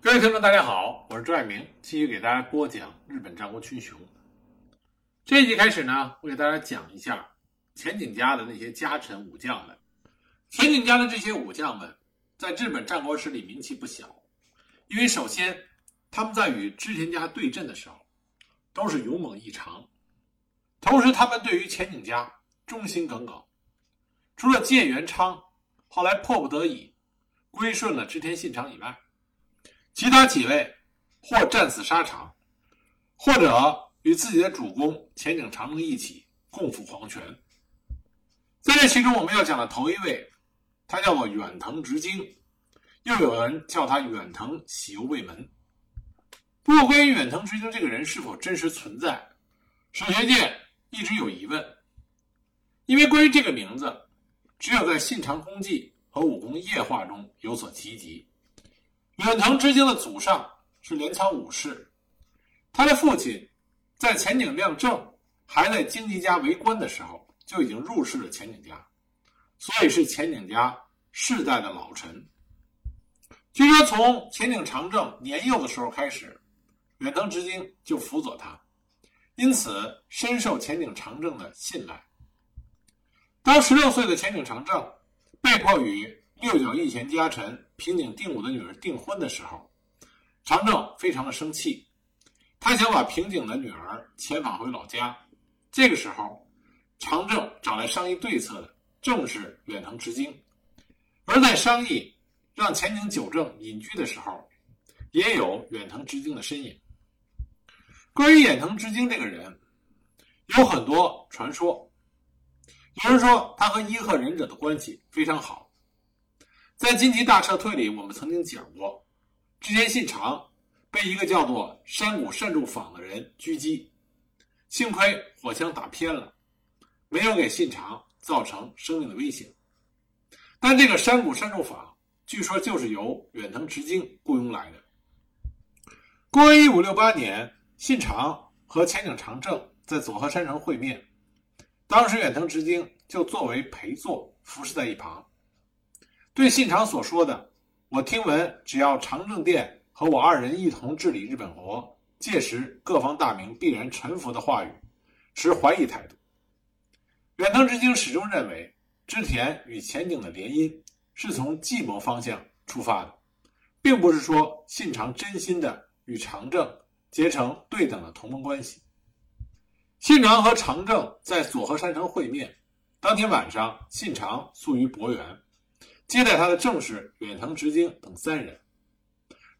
各位听众，大家好，我是朱爱明，继续给大家播讲日本战国群雄。这一集开始呢，我给大家讲一下前景家的那些家臣武将们。前景家的这些武将们，在日本战国史里名气不小，因为首先他们在与织田家对阵的时候，都是勇猛异常，同时他们对于前景家忠心耿耿。除了建元昌后来迫不得已归顺了织田信长以外，其他几位或战死沙场，或者与自己的主公前景长政一起共赴黄泉。在这其中，我们要讲的头一位，他叫做远藤直经，又有人叫他远藤喜右卫门。不过，关于远藤直经这个人是否真实存在，史学界一直有疑问，因为关于这个名字，只有在《信长公记》和《武功夜话》中有所提及。远藤直经的祖上是镰仓武士，他的父亲在前景亮正还在京畿家为官的时候就已经入仕了前景家，所以是前景家世代的老臣。据说从前景长政年幼的时候开始，远藤直经就辅佐他，因此深受前景长政的信赖。当十六岁的前景长政被迫与六角义贤家臣平井定武的女儿订婚的时候，长政非常的生气，他想把平井的女儿遣返回老家。这个时候，长政找来商议对策的正是远藤直经，而在商议让前井久政隐居的时候，也有远藤直经的身影。关于远藤直经这个人，有很多传说，有人说他和伊贺忍者的关系非常好。在金崎大撤退里，我们曾经讲过，织田信长被一个叫做山谷善助坊的人狙击，幸亏火枪打偏了，没有给信长造成生命的危险。但这个山谷善助坊，据说就是由远藤直经雇佣来的。公元一五六八年，信长和前景长政在佐贺山城会面，当时远藤直经就作为陪坐，服侍在一旁。对信长所说的“我听闻，只要长政殿和我二人一同治理日本国，届时各方大名必然臣服”的话语，持怀疑态度。远藤直京始终认为，织田与前景的联姻是从计谋方向出发的，并不是说信长真心的与长政结成对等的同盟关系。信长和长政在佐贺山城会面，当天晚上，信长宿于博园。接待他的正是远藤直经等三人。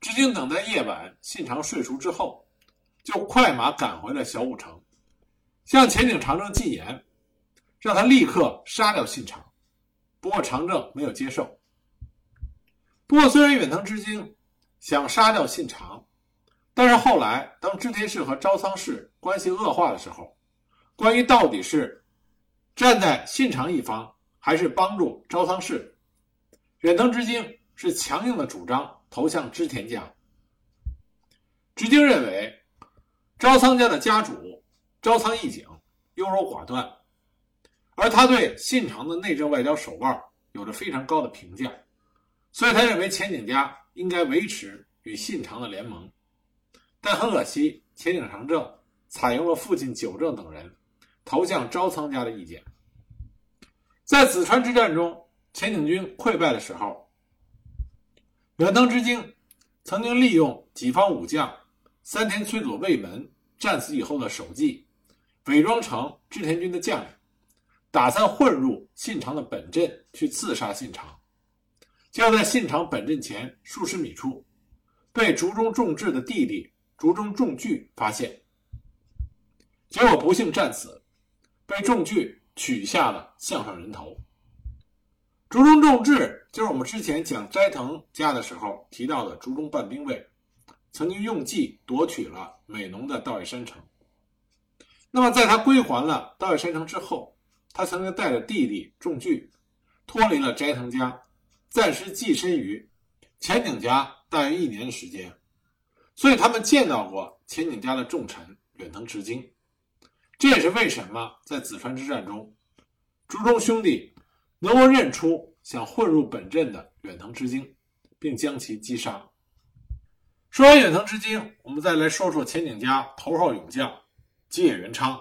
直经等在夜晚信长睡熟之后，就快马赶回了小武城，向前井长政进言，让他立刻杀掉信长。不过长政没有接受。不过虽然远藤直经想杀掉信长，但是后来当织田氏和朝仓氏关系恶化的时候，关于到底是站在信长一方，还是帮助朝仓氏？远藤直经是强硬的主张投向织田家。直经认为，朝仓家的家主朝仓义景优柔寡断，而他对信长的内政外交手腕有着非常高的评价，所以他认为前景家应该维持与信长的联盟。但很可惜，前景长政采用了父亲久政等人投向朝仓家的意见。在紫川之战中。前井军溃败的时候，远藤直经曾经利用己方武将三田崔佐卫门战死以后的首级，伪装成织田军的将领，打算混入信长的本阵去刺杀信长。就在信长本阵前数十米处，被竹中重治的弟弟竹中重聚发现，结果不幸战死，被重聚取下了项上人头。竹中重治就是我们之前讲斋藤家的时候提到的竹中半兵卫，曾经用计夺取了美浓的道野山城。那么在他归还了道野山城之后，他曾经带着弟弟重聚，脱离了斋藤家，暂时寄身于前景家大约一年的时间。所以他们见到过前景家的重臣远藤直经，这也是为什么在紫川之战中，竹中兄弟。能够认出想混入本阵的远藤直经，并将其击杀。说完远藤之经，我们再来说说前景家头号勇将吉野元昌。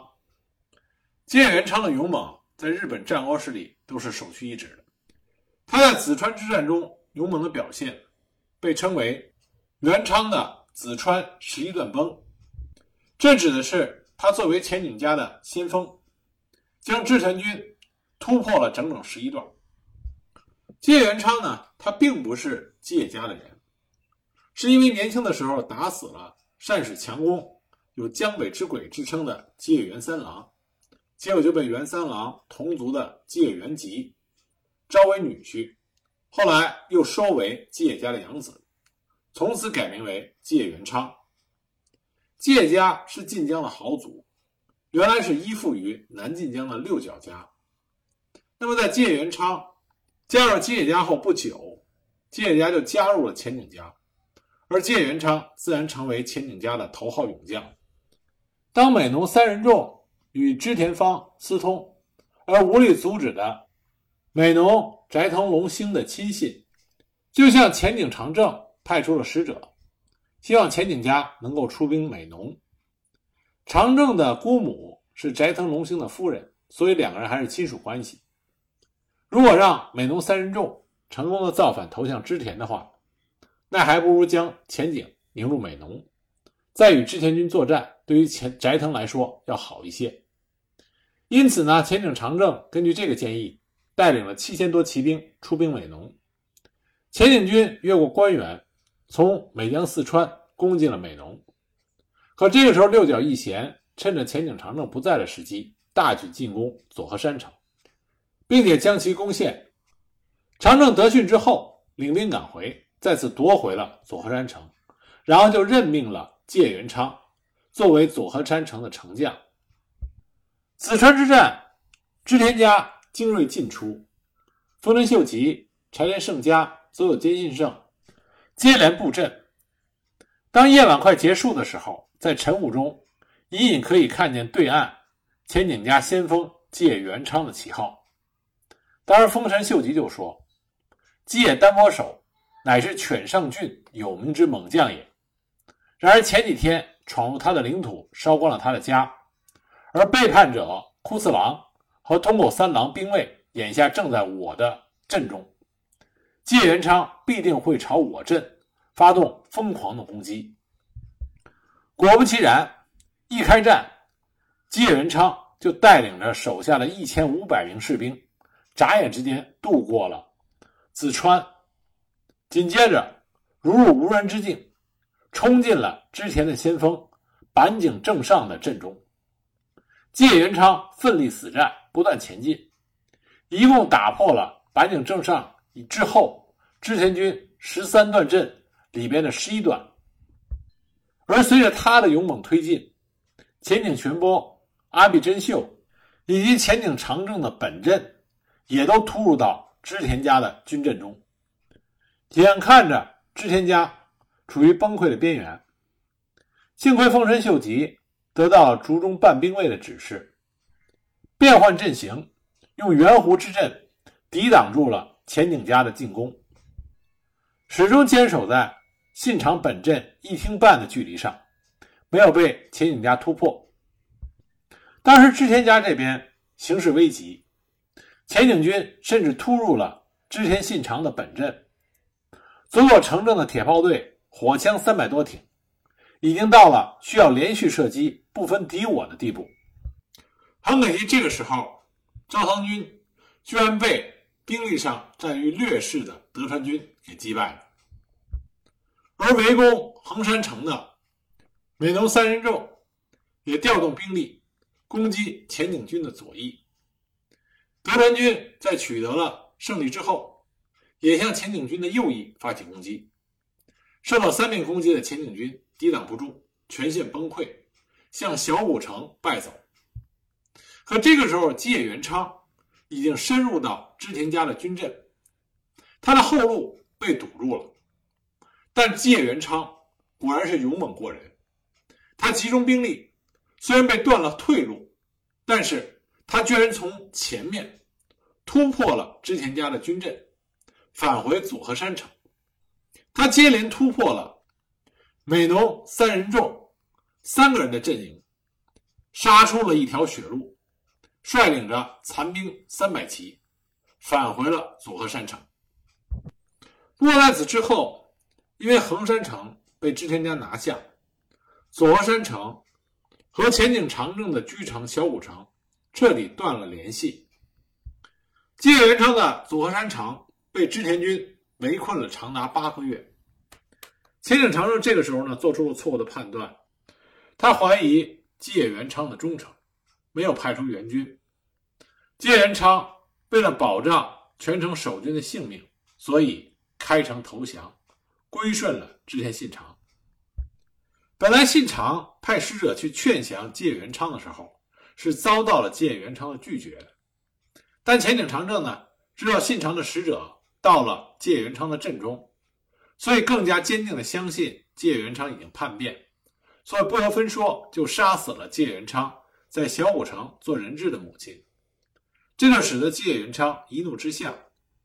吉野元昌的勇猛，在日本战国史里都是首屈一指的。他在紫川之战中勇猛的表现，被称为元昌的紫川十一段崩。这指的是他作为前景家的先锋，将织田军突破了整整十一段。吉野元昌呢，他并不是吉野家的人。是因为年轻的时候打死了善使强攻、有江北之鬼之称的吉野元三郎，结果就被元三郎同族的吉野元吉招为女婿，后来又收为吉野家的养子，从此改名为吉野元昌。吉野家是晋江的豪族，原来是依附于南晋江的六角家。那么在吉野元昌加入吉野家后不久，吉野家就加入了前景家。而吉野元昌自然成为前景家的头号勇将。当美浓三人众与织田方私通，而无力阻止的美浓斋藤龙兴的亲信，就向前景长政派出了使者，希望前景家能够出兵美浓。长政的姑母是斋藤龙兴的夫人，所以两个人还是亲属关系。如果让美浓三人众成功的造反投向织田的话，那还不如将前景引入美浓，再与织田军作战，对于前斋藤来说要好一些。因此呢，前景长政根据这个建议，带领了七千多骑兵出兵美浓。前景军越过关原，从美江四川攻进了美浓。可这个时候，六角义贤趁着前景长政不在的时机，大举进攻佐贺山城，并且将其攻陷。长政得讯之后，领兵赶回。再次夺回了佐贺山城，然后就任命了芥元昌作为佐贺山城的城将。紫川之战，织田家精锐尽出，丰臣秀吉、柴田胜家、佐有坚信胜接连布阵。当夜晚快结束的时候，在晨雾中隐隐可以看见对岸前景家先锋芥元昌的旗号。当时丰臣秀吉就说：“芥单摸手。”乃是犬上郡有名之猛将也。然而前几天闯入他的领土，烧光了他的家，而背叛者枯次郎和通口三郎兵卫，眼下正在我的阵中。芥元昌必定会朝我阵发动疯狂的攻击。果不其然，一开战，芥元昌就带领着手下的一千五百名士兵，眨眼之间渡过了淄川。紧接着，如入无人之境，冲进了织田的先锋板井正上的阵中。芥元昌奋力死战，不断前进，一共打破了板井正上以之后织田军十三段阵里边的十一段。而随着他的勇猛推进，前井全波、阿比真秀以及前井长政的本阵也都突入到织田家的军阵中。眼看着织田家处于崩溃的边缘，幸亏丰臣秀吉得到竹中半兵卫的指示，变换阵型，用圆弧之阵抵挡住了前景家的进攻，始终坚守在信长本阵一听半的距离上，没有被前景家突破。当时织田家这边形势危急，前景军甚至突入了织田信长的本阵。佐佐城正的铁炮队火枪三百多挺，已经到了需要连续射击、不分敌我的地步。很可惜，这个时候赵唐军居然被兵力上占于劣势的德川军给击败了。而围攻横山城的美浓三人众也调动兵力攻击前景军的左翼。德川军在取得了胜利之后。也向前景军的右翼发起攻击，受到三面攻击的前景军抵挡不住，全线崩溃，向小古城败走。可这个时候，吉野元昌已经深入到织田家的军阵，他的后路被堵住了。但吉野元昌果然是勇猛过人，他集中兵力，虽然被断了退路，但是他居然从前面突破了织田家的军阵。返回佐贺山城，他接连突破了美浓三人众三个人的阵营，杀出了一条血路，率领着残兵三百骑，返回了佐贺山城。不过在此之后，因为横山城被织田家拿下，佐贺山城和前景长政的居城小谷城彻底断了联系。吉野元昌的佐贺山城被织田军围困了长达八个月。前井长政这个时候呢，做出了错误的判断，他怀疑吉野元昌的忠诚，没有派出援军。吉野元昌为了保障全城守军的性命，所以开城投降，归顺了织田信长。本来信长派使者去劝降吉野元昌的时候，是遭到了吉野元昌的拒绝。但前井长政呢，知道信长的使者到了吉野元昌的阵中，所以更加坚定的相信吉野元昌已经叛变，所以不由分说就杀死了吉野元昌在小谷城做人质的母亲。这就使得吉野元昌一怒之下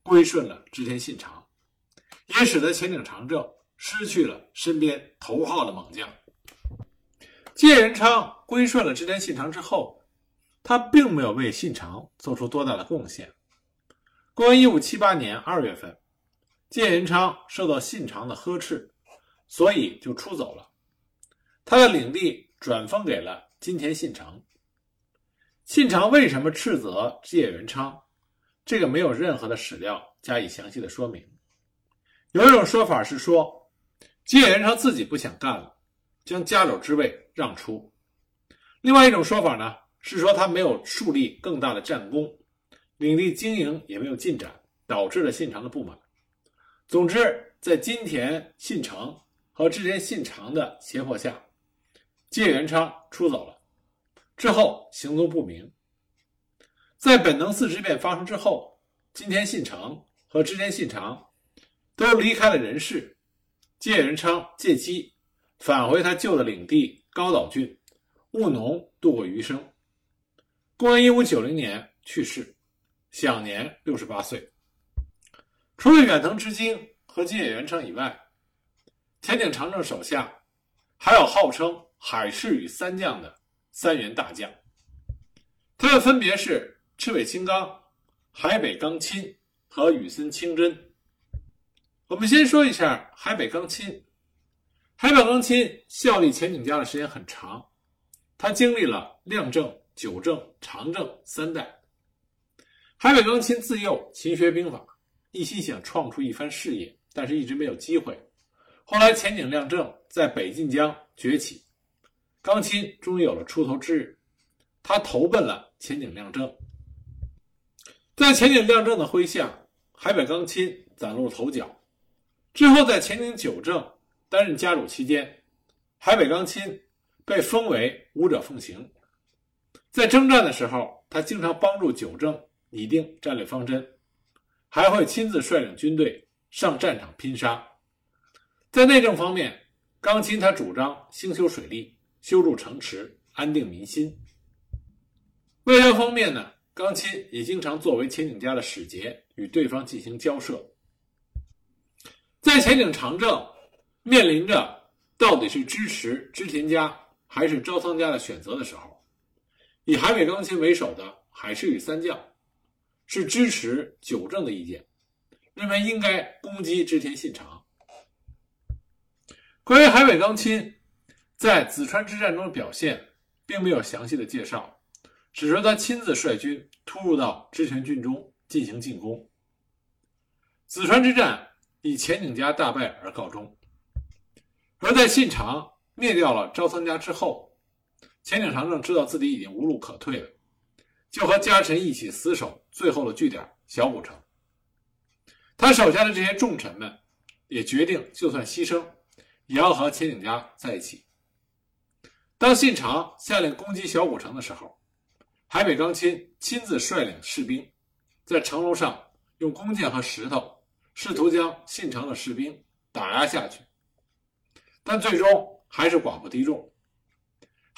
归顺了织田信长，也使得前井长政失去了身边头号的猛将。吉野元昌归顺了织田信长之后。他并没有为信长做出多大的贡献。公元一五七八年二月份，吉野元昌受到信长的呵斥，所以就出走了。他的领地转封给了金田信长。信长为什么斥责吉野元昌？这个没有任何的史料加以详细的说明。有一种说法是说，吉野元昌自己不想干了，将家主之位让出。另外一种说法呢？是说他没有树立更大的战功，领地经营也没有进展，导致了信长的不满。总之，在金田信长和织田信长的胁迫下，吉野元昌出走了，之后行踪不明。在本能寺之变发生之后，金田信长和织田信长都离开了人世，吉野元昌借机返回他旧的领地高岛郡务农度过余生。公元一五九零年去世，享年六十八岁。除了远藤直经和金野元昌以外，田井长政手下还有号称“海市与三将”的三员大将，他们分别是赤尾清刚、海北纲亲和羽森清真。我们先说一下海北纲亲。海北纲亲效力前井家的时间很长，他经历了亮政。九正、长政三代，海北纲亲自幼勤学兵法，一心想创出一番事业，但是一直没有机会。后来前景亮正在北近江崛起，纲亲终于有了出头之日，他投奔了前景亮正。在前景亮正的麾下，海北纲亲崭露头角。之后在前景久正担任家主期间，海北纲亲被封为武者奉行。在征战的时候，他经常帮助九政拟定战略方针，还会亲自率领军队上战场拼杀。在内政方面，纲亲他主张兴修水利、修筑城池、安定民心。外交方面呢，纲亲也经常作为前景家的使节，与对方进行交涉。在前景长政面临着到底是支持织田家还是朝仓家的选择的时候。以海北钢琴为首的海士与三将是支持九政的意见，认为应该攻击织田信长。关于海北钢亲在紫川之战中的表现，并没有详细的介绍，只说他亲自率军突入到织田军中进行进攻。紫川之战以前景家大败而告终，而在信长灭掉了朝仓家之后。前井长政知道自己已经无路可退了，就和家臣一起死守最后的据点小谷城。他手下的这些重臣们也决定，就算牺牲，也要和前井家在一起。当信长下令攻击小谷城的时候，海北纲亲亲自率领士兵，在城楼上用弓箭和石头，试图将信长的士兵打压下去，但最终还是寡不敌众。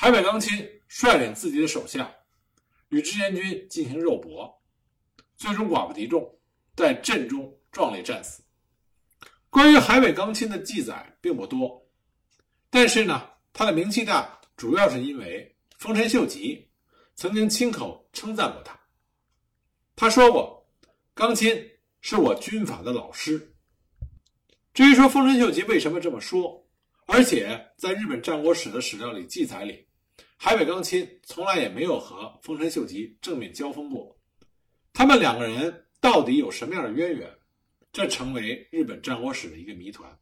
海北钢亲率领自己的手下与织田军进行肉搏，最终寡不敌众，在阵中壮烈战死。关于海北钢亲的记载并不多，但是呢，他的名气大，主要是因为丰臣秀吉曾经亲口称赞过他。他说过：“钢亲是我军法的老师。”至于说丰臣秀吉为什么这么说，而且在日本战国史的史料里记载里，海北钢亲从来也没有和丰臣秀吉正面交锋过，他们两个人到底有什么样的渊源？这成为日本战国史的一个谜团。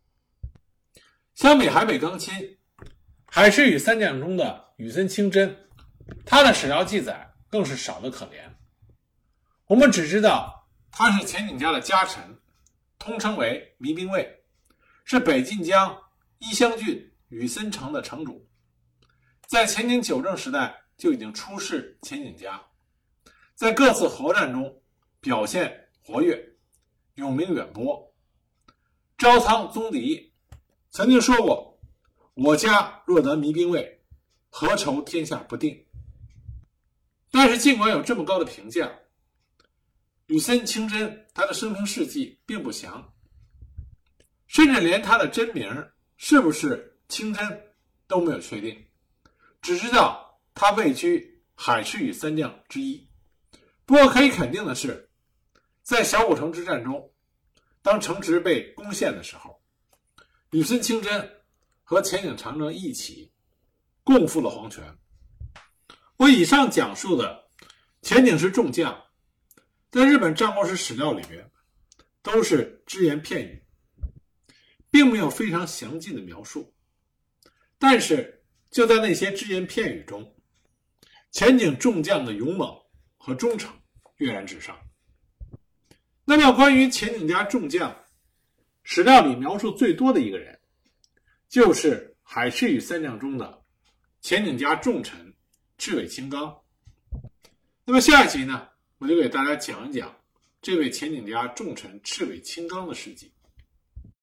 相比海北钢亲，海士与三将中的羽森清真，他的史料记载更是少得可怜。我们只知道他是前景家的家臣，通称为弥兵卫，是北近江伊香郡羽森城的城主，在前景九正时代就已经出仕前景家，在各次合战中表现活跃。永名远播，招仓宗迪曾经说过：“我家若得弥兵卫，何愁天下不定？”但是，尽管有这么高的评价，羽森清真他的生平事迹并不详，甚至连他的真名是不是清真都没有确定，只知道他位居海士与三将之一。不过，可以肯定的是。在小古城之战中，当城池被攻陷的时候，羽森清真和前景长政一起共赴了黄泉。我以上讲述的前景是众将，在日本战国史史料里面都是只言片语，并没有非常详尽的描述。但是就在那些只言片语中，前景众将的勇猛和忠诚跃然纸上。那么，关于前景家众将，史料里描述最多的一个人，就是海士与三将中的前景家重臣赤尾青刚。那么下一集呢，我就给大家讲一讲这位前景家重臣赤尾青刚的事迹。